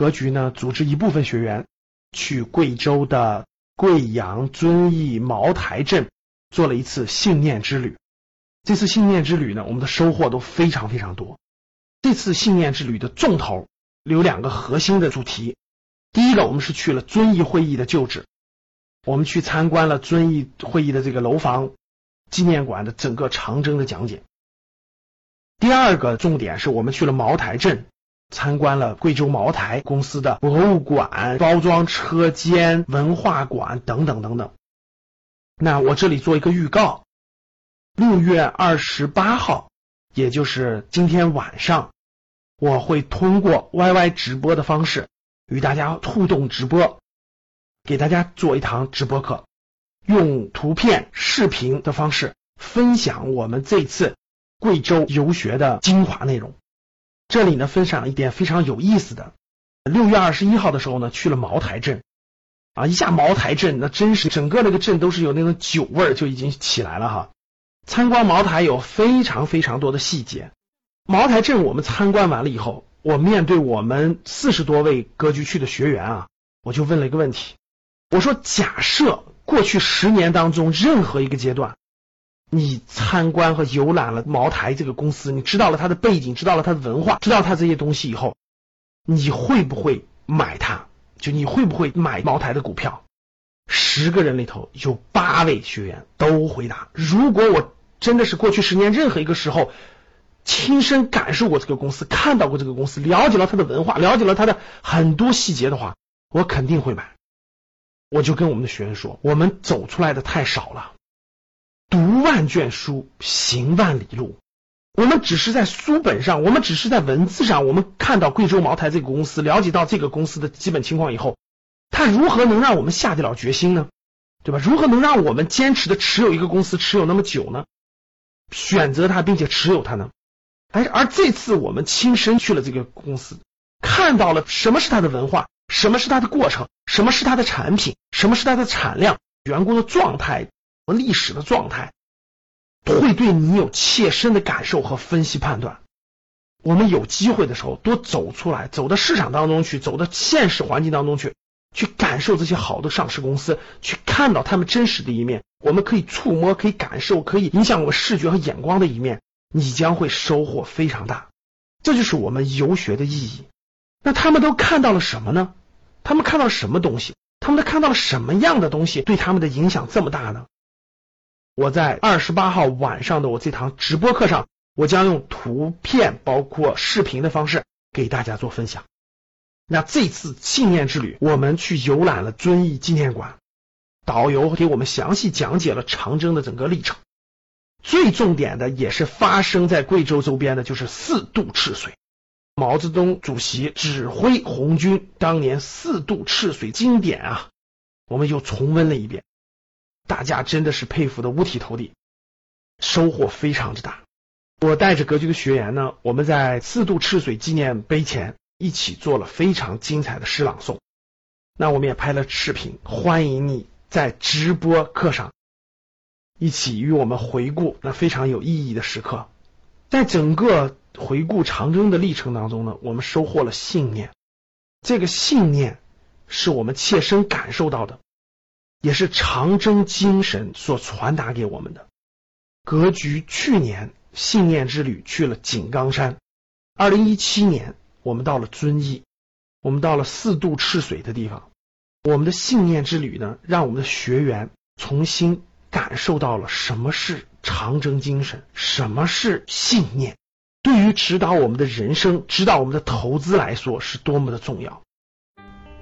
格局呢组织一部分学员去贵州的贵阳遵义茅台镇做了一次信念之旅。这次信念之旅呢，我们的收获都非常非常多。这次信念之旅的重头有两个核心的主题。第一个，我们是去了遵义会议的旧址，我们去参观了遵义会议的这个楼房纪念馆的整个长征的讲解。第二个重点是我们去了茅台镇，参观了贵州茅台公司的博物馆、包装车间、文化馆等等等等。那我这里做一个预告，六月二十八号，也就是今天晚上，我会通过 YY 直播的方式与大家互动直播，给大家做一堂直播课，用图片、视频的方式分享我们这次。贵州游学的精华内容，这里呢分享一点非常有意思的。六月二十一号的时候呢，去了茅台镇啊，一下茅台镇，那真是整个那个镇都是有那种酒味儿就已经起来了哈。参观茅台有非常非常多的细节。茅台镇我们参观完了以后，我面对我们四十多位格局区的学员啊，我就问了一个问题，我说假设过去十年当中任何一个阶段。你参观和游览了茅台这个公司，你知道了它的背景，知道了它的文化，知道它这些东西以后，你会不会买它？就你会不会买茅台的股票？十个人里头有八位学员都回答：如果我真的是过去十年任何一个时候亲身感受过这个公司，看到过这个公司，了解了它的文化，了解了它的很多细节的话，我肯定会买。我就跟我们的学员说，我们走出来的太少了。读万卷书，行万里路。我们只是在书本上，我们只是在文字上，我们看到贵州茅台这个公司，了解到这个公司的基本情况以后，它如何能让我们下得了决心呢？对吧？如何能让我们坚持的持有一个公司持有那么久呢？选择它并且持有它呢？而而这次我们亲身去了这个公司，看到了什么是它的文化，什么是它的过程，什么是它的产品，什么是它的产量，员工的状态。和历史的状态会对你有切身的感受和分析判断。我们有机会的时候多走出来，走到市场当中去，走到现实环境当中去，去感受这些好的上市公司，去看到他们真实的一面。我们可以触摸，可以感受，可以影响我视觉和眼光的一面，你将会收获非常大。这就是我们游学的意义。那他们都看到了什么呢？他们看到什么东西？他们都看到了什么样的东西对他们的影响这么大呢？我在二十八号晚上的我这堂直播课上，我将用图片包括视频的方式给大家做分享。那这次信念之旅，我们去游览了遵义纪念馆，导游给我们详细讲解了长征的整个历程。最重点的也是发生在贵州周边的，就是四渡赤水。毛泽东主席指挥红军当年四渡赤水经典啊，我们又重温了一遍。大家真的是佩服的五体投地，收获非常之大。我带着格局的学员呢，我们在四渡赤水纪念碑前一起做了非常精彩的诗朗诵。那我们也拍了视频，欢迎你在直播课上一起与我们回顾那非常有意义的时刻。在整个回顾长征的历程当中呢，我们收获了信念，这个信念是我们切身感受到的。也是长征精神所传达给我们的格局。去年信念之旅去了井冈山，二零一七年我们到了遵义，我们到了四渡赤水的地方。我们的信念之旅呢，让我们的学员重新感受到了什么是长征精神，什么是信念，对于指导我们的人生、指导我们的投资来说是多么的重要。